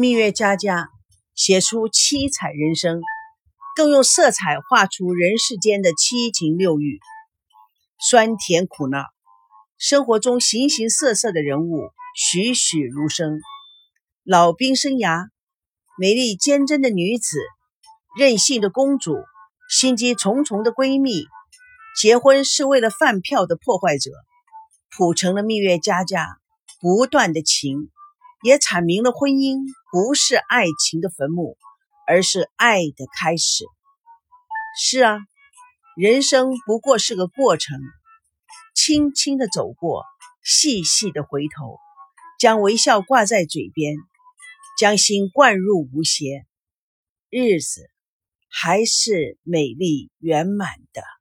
蜜月佳佳写出七彩人生，更用色彩画出人世间的七情六欲、酸甜苦辣。生活中形形色色的人物栩栩如生。老兵生涯，美丽坚贞的女子，任性的公主，心机重重的闺蜜，结婚是为了饭票的破坏者，谱成了蜜月佳佳不断的情。也阐明了婚姻不是爱情的坟墓，而是爱的开始。是啊，人生不过是个过程，轻轻的走过，细细的回头，将微笑挂在嘴边，将心灌入无邪，日子还是美丽圆满的。